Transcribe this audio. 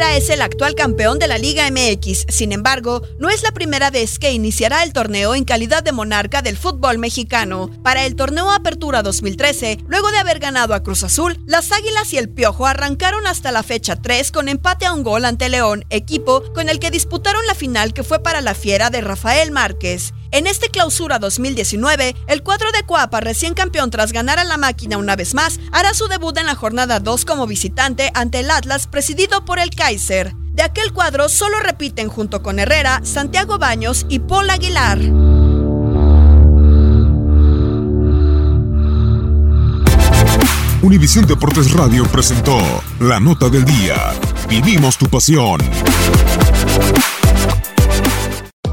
Es el actual campeón de la Liga MX, sin embargo, no es la primera vez que iniciará el torneo en calidad de monarca del fútbol mexicano. Para el torneo Apertura 2013, luego de haber ganado a Cruz Azul, las Águilas y el Piojo arrancaron hasta la fecha 3 con empate a un gol ante León, equipo con el que disputaron la final que fue para la fiera de Rafael Márquez. En este clausura 2019, el cuadro de Coapa, recién campeón tras ganar a la máquina una vez más, hará su debut en la jornada 2 como visitante ante el Atlas presidido por el Kaiser. De aquel cuadro solo repiten junto con Herrera, Santiago Baños y Paul Aguilar. Univisión Deportes Radio presentó La Nota del Día. Vivimos tu pasión.